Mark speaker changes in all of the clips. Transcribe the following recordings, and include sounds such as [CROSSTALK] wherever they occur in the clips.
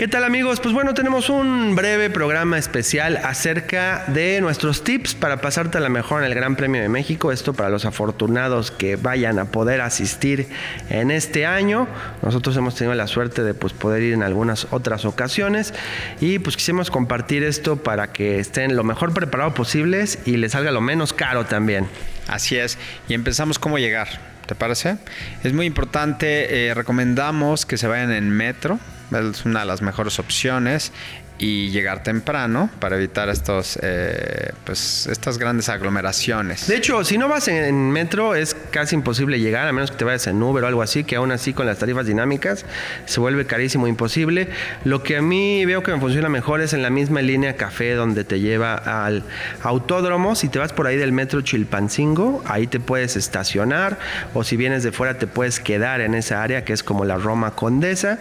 Speaker 1: ¿Qué tal amigos? Pues bueno, tenemos un breve programa especial acerca de nuestros tips para pasarte a la mejor en el Gran Premio de México. Esto para los afortunados que vayan a poder asistir en este año. Nosotros hemos tenido la suerte de pues, poder ir en algunas otras ocasiones y pues quisimos compartir esto para que estén lo mejor preparados posibles y les salga lo menos caro también.
Speaker 2: Así es. Y empezamos cómo llegar. ¿Te parece? Es muy importante, eh, recomendamos que se vayan en metro, es una de las mejores opciones y llegar temprano para evitar estos, eh, pues, estas grandes aglomeraciones.
Speaker 1: De hecho, si no vas en, metro es casi imposible llegar, a menos que te vayas en Uber o algo así, que aún así con las tarifas dinámicas se vuelve carísimo, imposible. Lo que a mí veo que me funciona mejor es en la misma línea café donde te lleva al autódromo. Si te vas por ahí del metro Chilpancingo, ahí te puedes estacionar o si vienes de fuera te puedes quedar en esa área que es como la Roma Condesa.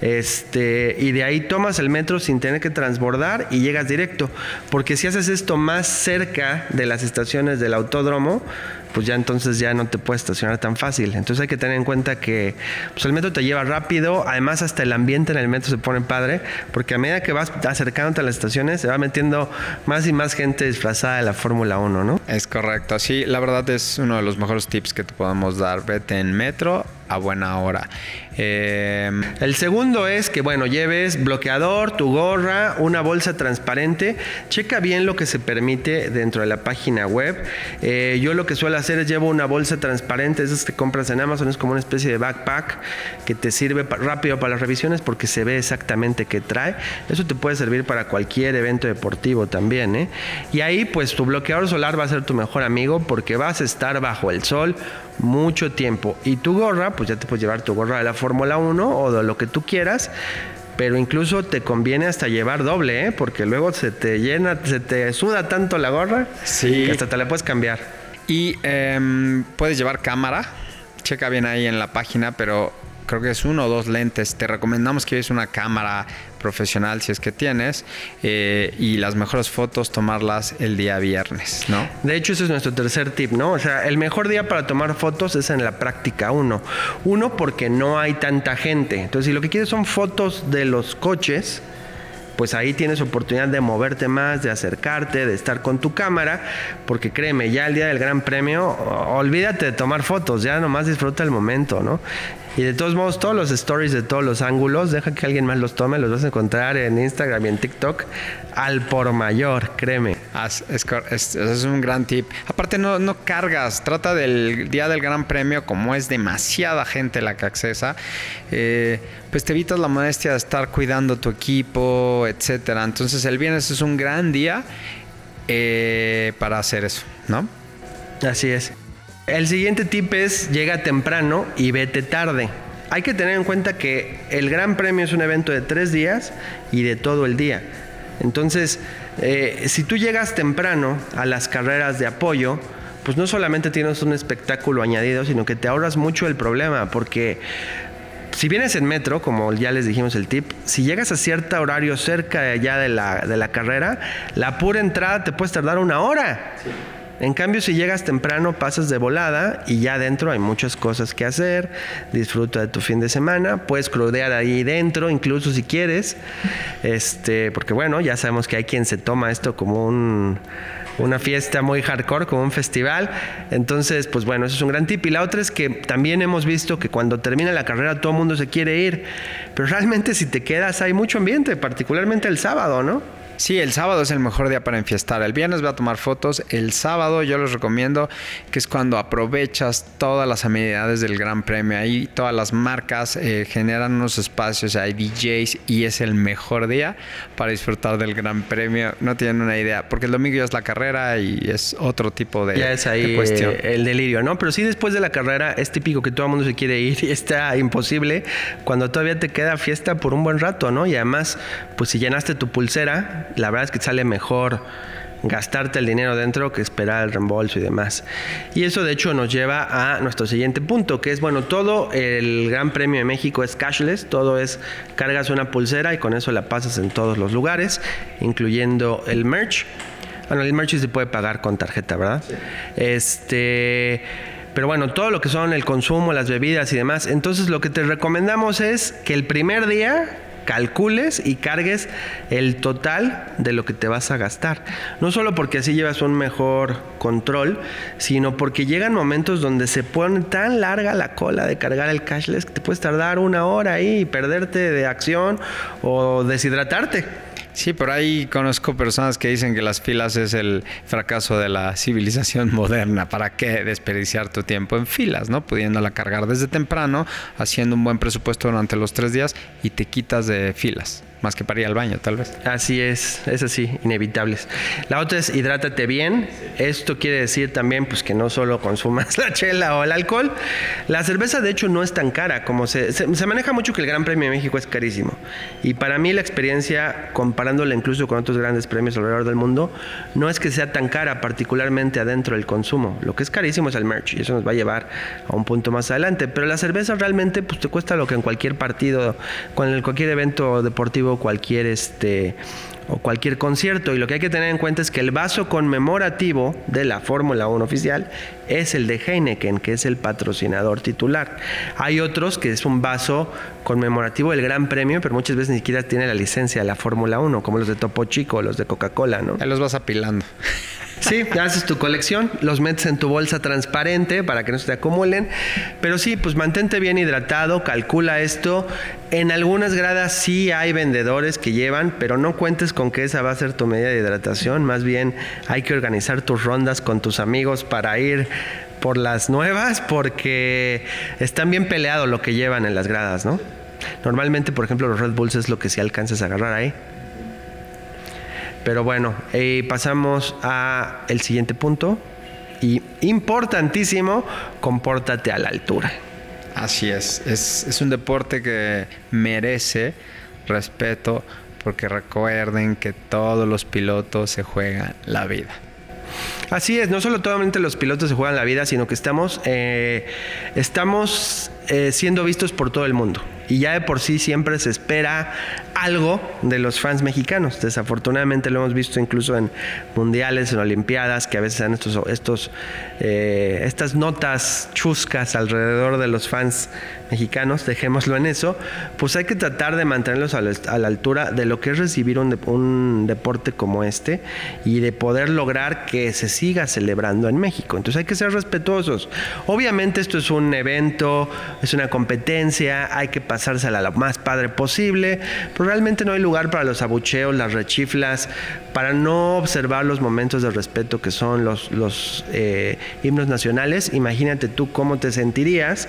Speaker 1: Este, y de ahí tomas el metro sin tener que transbordar y llegas directo. Porque si haces esto más cerca de las estaciones del autódromo, pues ya entonces ya no te puedes estacionar tan fácil. Entonces hay que tener en cuenta que pues el metro te lleva rápido, además hasta el ambiente en el metro se pone padre, porque a medida que vas acercándote a las estaciones se va metiendo más y más gente disfrazada de la Fórmula 1, ¿no?
Speaker 2: Es correcto, sí, la verdad es uno de los mejores tips que te podemos dar. Vete en metro a buena hora.
Speaker 1: Eh, el segundo es que, bueno, lleves bloqueador, tu gorra, una bolsa transparente. Checa bien lo que se permite dentro de la página web. Eh, yo lo que suelo hacer es llevo una bolsa transparente, esas que compras en Amazon, es como una especie de backpack que te sirve rápido para las revisiones porque se ve exactamente qué trae. Eso te puede servir para cualquier evento deportivo también. ¿eh? Y ahí pues tu bloqueador solar va a ser tu mejor amigo porque vas a estar bajo el sol mucho tiempo. Y tu gorra, pues ya te puedes llevar tu gorra de la Fórmula 1 o de lo que tú quieras. Pero incluso te conviene hasta llevar doble, ¿eh? porque luego se te llena, se te suda tanto la gorra que hasta te la puedes cambiar.
Speaker 2: Y em, puedes llevar cámara, checa bien ahí en la página, pero creo que es uno o dos lentes. Te recomendamos que lleves una cámara profesional si es que tienes eh, y las mejores fotos tomarlas el día viernes, ¿no?
Speaker 1: De hecho, ese es nuestro tercer tip, ¿no? O sea, el mejor día para tomar fotos es en la práctica uno. Uno, porque no hay tanta gente. Entonces, si lo que quieres son fotos de los coches, pues ahí tienes oportunidad de moverte más, de acercarte, de estar con tu cámara, porque créeme, ya el día del Gran Premio, olvídate de tomar fotos, ya nomás disfruta el momento, ¿no? Y de todos modos, todos los stories de todos los ángulos, deja que alguien más los tome, los vas a encontrar en Instagram y en TikTok al por mayor, créeme.
Speaker 2: Es, es, un gran tip. Aparte, no, no cargas, trata del día del Gran Premio, como es demasiada gente la que accesa, eh, pues te evitas la modestia de estar cuidando tu equipo, etcétera. Entonces, el viernes es un gran día eh, para hacer eso, ¿no?
Speaker 1: Así es. El siguiente tip es llega temprano y vete tarde. Hay que tener en cuenta que el Gran Premio es un evento de tres días y de todo el día. Entonces, eh, si tú llegas temprano a las carreras de apoyo, pues no solamente tienes un espectáculo añadido, sino que te ahorras mucho el problema, porque si vienes en metro, como ya les dijimos el tip, si llegas a cierto horario cerca ya de la, de la carrera, la pura entrada te puedes tardar una hora. En cambio, si llegas temprano, pasas de volada y ya adentro hay muchas cosas que hacer. Disfruta de tu fin de semana. Puedes crudear ahí dentro, incluso si quieres. Este, porque bueno, ya sabemos que hay quien se toma esto como una fiesta muy hardcore, como un festival. Entonces, pues bueno, eso es un gran tip. Y la otra es que también hemos visto que cuando termina la carrera todo el mundo se quiere ir. Pero realmente si te quedas hay mucho ambiente, particularmente el sábado, ¿no?
Speaker 2: Sí, el sábado es el mejor día para enfiestar. El viernes voy a tomar fotos. El sábado yo les recomiendo que es cuando aprovechas todas las amenidades del Gran Premio. Ahí todas las marcas eh, generan unos espacios, hay DJs y es el mejor día para disfrutar del Gran Premio. No tienen una idea, porque el domingo ya es la carrera y es otro tipo de,
Speaker 1: ya es ahí, cuestión. Eh, el delirio, ¿no? Pero sí después de la carrera es típico que todo el mundo se quiere ir y está imposible cuando todavía te queda fiesta por un buen rato, ¿no? Y además, pues si llenaste tu pulsera, la verdad es que sale mejor gastarte el dinero dentro que esperar el reembolso y demás. Y eso de hecho nos lleva a nuestro siguiente punto, que es, bueno, todo el Gran Premio de México es cashless, todo es cargas una pulsera y con eso la pasas en todos los lugares, incluyendo el merch. Bueno, el merch se puede pagar con tarjeta, ¿verdad? Este, pero bueno, todo lo que son el consumo, las bebidas y demás. Entonces lo que te recomendamos es que el primer día calcules y cargues el total de lo que te vas a gastar. No solo porque así llevas un mejor control, sino porque llegan momentos donde se pone tan larga la cola de cargar el cashless que te puedes tardar una hora ahí y perderte de acción o deshidratarte.
Speaker 2: Sí, por ahí conozco personas que dicen que las filas es el fracaso de la civilización [LAUGHS] moderna. ¿Para qué desperdiciar tu tiempo en filas, no? Pudiéndola cargar desde temprano, haciendo un buen presupuesto durante los tres días y te quitas de filas más que para ir al baño, tal vez.
Speaker 1: Así es, es así, inevitables. La otra es hidrátate bien. Esto quiere decir también pues que no solo consumas [LAUGHS] la chela o el alcohol. La cerveza de hecho no es tan cara como se, maneja mucho que el Gran Premio de México es carísimo. Y para mí la experiencia, comparándola incluso con otros grandes premios alrededor del mundo, no es que sea tan cara, particularmente adentro del consumo. Lo que es carísimo es el merch y eso nos va a llevar a un punto más adelante. Pero la cerveza realmente pues te cuesta lo que en cualquier partido, en cualquier evento deportivo cualquier este o cualquier concierto. Y lo que hay que tener en cuenta es que el vaso conmemorativo de la Fórmula 1 oficial es el de Heineken, que es el patrocinador titular. Hay otros que es un vaso conmemorativo del Gran Premio, pero muchas veces ni siquiera tiene la licencia de la Fórmula 1, como los de Topo Chico, los de Coca-Cola, ¿no?
Speaker 2: Ahí los vas apilando.
Speaker 1: Sí, haces tu colección, los metes en tu bolsa transparente para que no se te acumulen. Pero sí, pues mantente bien hidratado, calcula esto. En algunas gradas sí hay vendedores que llevan, pero no cuentes con que esa va a ser tu medida de hidratación. Más bien hay que organizar tus rondas con tus amigos para ir por las nuevas, porque están bien peleado lo que llevan en las gradas, ¿no? Normalmente, por ejemplo, los Red Bulls es lo que sí alcanzas a agarrar ahí. Pero bueno, eh, pasamos a el siguiente punto. Y importantísimo, compórtate a la altura.
Speaker 2: Así es. es, es un deporte que merece respeto porque recuerden que todos los pilotos se juegan la vida.
Speaker 1: Así es, no solo solamente los pilotos se juegan la vida, sino que estamos, eh, estamos eh, siendo vistos por todo el mundo. Y ya de por sí siempre se espera algo de los fans mexicanos. Desafortunadamente lo hemos visto incluso en mundiales, en olimpiadas, que a veces dan estos, eh, estas notas chuscas alrededor de los fans mexicanos, dejémoslo en eso, pues hay que tratar de mantenerlos a la, altura de lo que es recibir un, un, deporte como este y de poder lograr que se siga celebrando en México. Entonces hay que ser respetuosos. Obviamente esto es un evento, es una competencia, hay que pasársela lo más padre posible, pero realmente no hay lugar para los abucheos, las rechiflas, para no observar los momentos de respeto que son los, los eh, himnos nacionales. Imagínate tú cómo te sentirías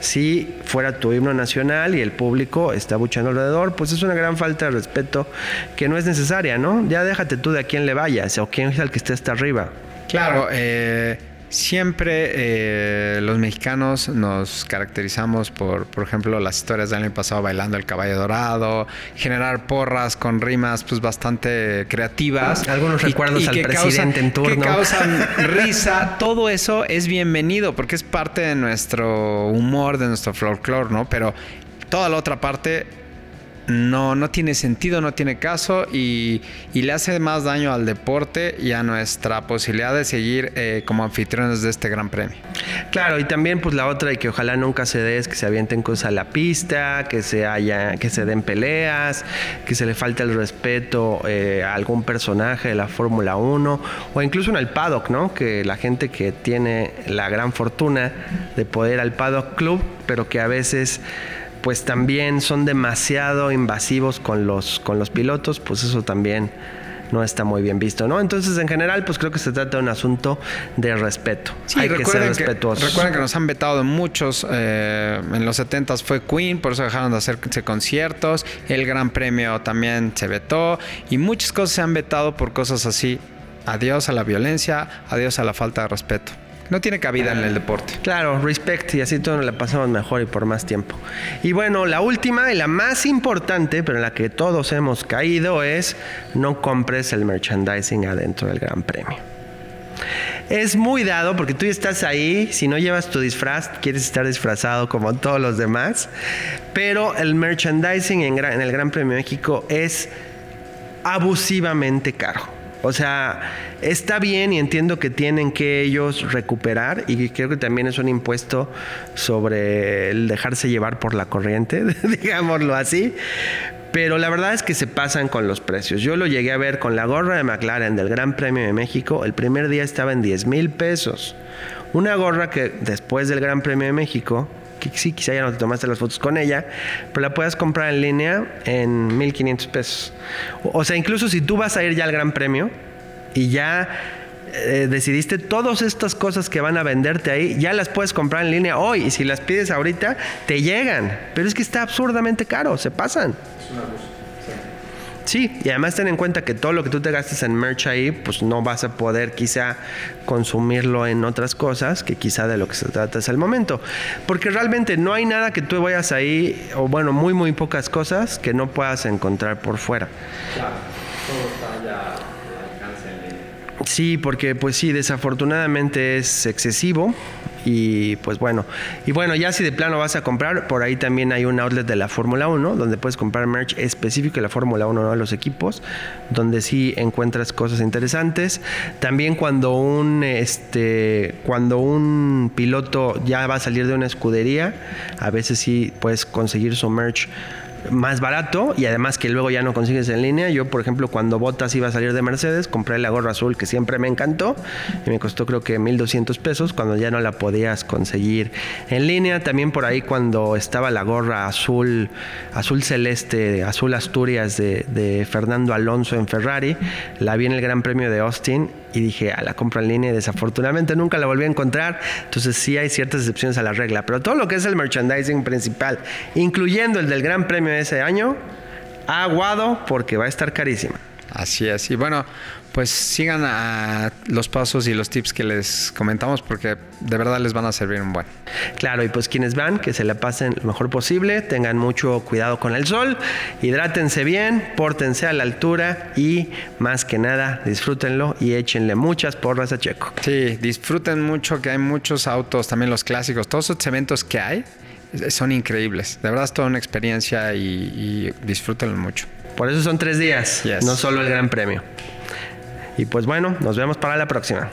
Speaker 1: si fuera tu himno nacional y el público está buchando alrededor, pues es una gran falta de respeto que no es necesaria, ¿no? Ya déjate tú de a quién le vayas o quién es el que esté hasta arriba.
Speaker 2: Claro, eh, Siempre eh, los mexicanos nos caracterizamos por, por ejemplo, las historias del año pasado bailando el caballo dorado, generar porras con rimas pues bastante creativas.
Speaker 1: Algunos recuerdos al presidente en turno.
Speaker 2: Que causan risa. Todo eso es bienvenido porque es parte de nuestro humor, de nuestro folclore, ¿no? Pero toda la otra parte no, no tiene sentido, no tiene caso y, le hace más daño al deporte y a nuestra posibilidad de seguir eh, como anfitriones de este gran premio.
Speaker 1: Claro, y también pues la otra y que ojalá nunca se dé es que se avienten cosas a la pista, que se haya, que se den peleas, que se le falte el respeto eh, a algún personaje de la Fórmula 1 o incluso en el paddock, ¿no? Que la gente que tiene la gran fortuna de poder al paddock club, pero que a veces pues también son demasiado invasivos con los, con los pilotos, pues eso también no está muy bien visto, ¿no? Entonces, en general, pues creo que se trata de un asunto de respeto. Hay que ser respetuosos.
Speaker 2: recuerden que nos han vetado de muchos. Eh, en los 70 fue Queen, por eso dejaron de hacerse conciertos. El Gran Premio también se vetó. Y muchas cosas se han vetado por cosas así. Adiós a la violencia, adiós a la falta de respeto no tiene cabida en el deporte.
Speaker 1: Claro, respect y así todos la pasamos mejor y por más tiempo. Y bueno, la última y la más importante, pero en la que todos hemos caído, es no compres el merchandising adentro del Gran Premio. Es muy dado porque tú estás ahí, si no llevas tu disfraz, quieres estar disfrazado como todos los demás, pero el merchandising en, en el Gran Premio México es abusivamente caro. O sea, está bien y entiendo que tienen que ellos recuperar y creo que también es un impuesto sobre el dejarse llevar por la corriente, [LAUGHS] digámoslo así. Pero la verdad es que se pasan con los precios. Yo lo llegué a ver con la gorra de McLaren del Gran Premio de México. El primer día estaba en 10 mil pesos. Una gorra que después del Gran Premio de México, que sí, quizá ya no te tomaste las fotos con ella, pero la puedes comprar en línea en 1500 pesos. O sea, incluso si tú vas a ir ya al Gran Premio y ya eh, decidiste todas estas cosas que van a venderte ahí, ya las puedes comprar en línea hoy y si las pides ahorita, te llegan. Pero es que está absurdamente caro, se pasan. Es una Sí, y además ten en cuenta que todo lo que tú te gastes en merch ahí, pues no vas a poder quizá consumirlo en otras cosas, que quizá de lo que se trata es el momento. Porque realmente no hay nada que tú vayas ahí, o bueno, muy, muy pocas cosas que no puedas encontrar por fuera. Claro, todo está ya Sí, porque pues sí, desafortunadamente es excesivo y pues bueno, y bueno, ya si de plano vas a comprar, por ahí también hay un outlet de la Fórmula 1 donde puedes comprar merch específico de la Fórmula 1, a los equipos, donde sí encuentras cosas interesantes. También cuando un este cuando un piloto ya va a salir de una escudería, a veces sí puedes conseguir su merch más barato y además que luego ya no consigues en línea. Yo, por ejemplo, cuando Botas iba a salir de Mercedes, compré la gorra azul que siempre me encantó y me costó creo que 1200 pesos cuando ya no la podías conseguir en línea. También por ahí cuando estaba la gorra azul, azul celeste, azul Asturias de, de Fernando Alonso en Ferrari, la vi en el Gran Premio de Austin y dije, a la compra en línea y desafortunadamente nunca la volví a encontrar. Entonces sí hay ciertas excepciones a la regla, pero todo lo que es el merchandising principal, incluyendo el del Gran Premio de ese año, aguado porque va a estar carísima.
Speaker 2: Así es. Y bueno, pues sigan a los pasos y los tips que les comentamos porque de verdad les van a servir un buen.
Speaker 1: Claro, y pues quienes van, que se la pasen lo mejor posible, tengan mucho cuidado con el sol, hidrátense bien, pórtense a la altura y más que nada disfrútenlo y échenle muchas porras a Checo.
Speaker 2: Sí, disfruten mucho que hay muchos autos, también los clásicos, todos esos eventos que hay son increíbles. De verdad es toda una experiencia y, disfrútenlo mucho.
Speaker 1: Por eso son tres días, no solo el Gran Premio. Y pues bueno, nos vemos para la próxima.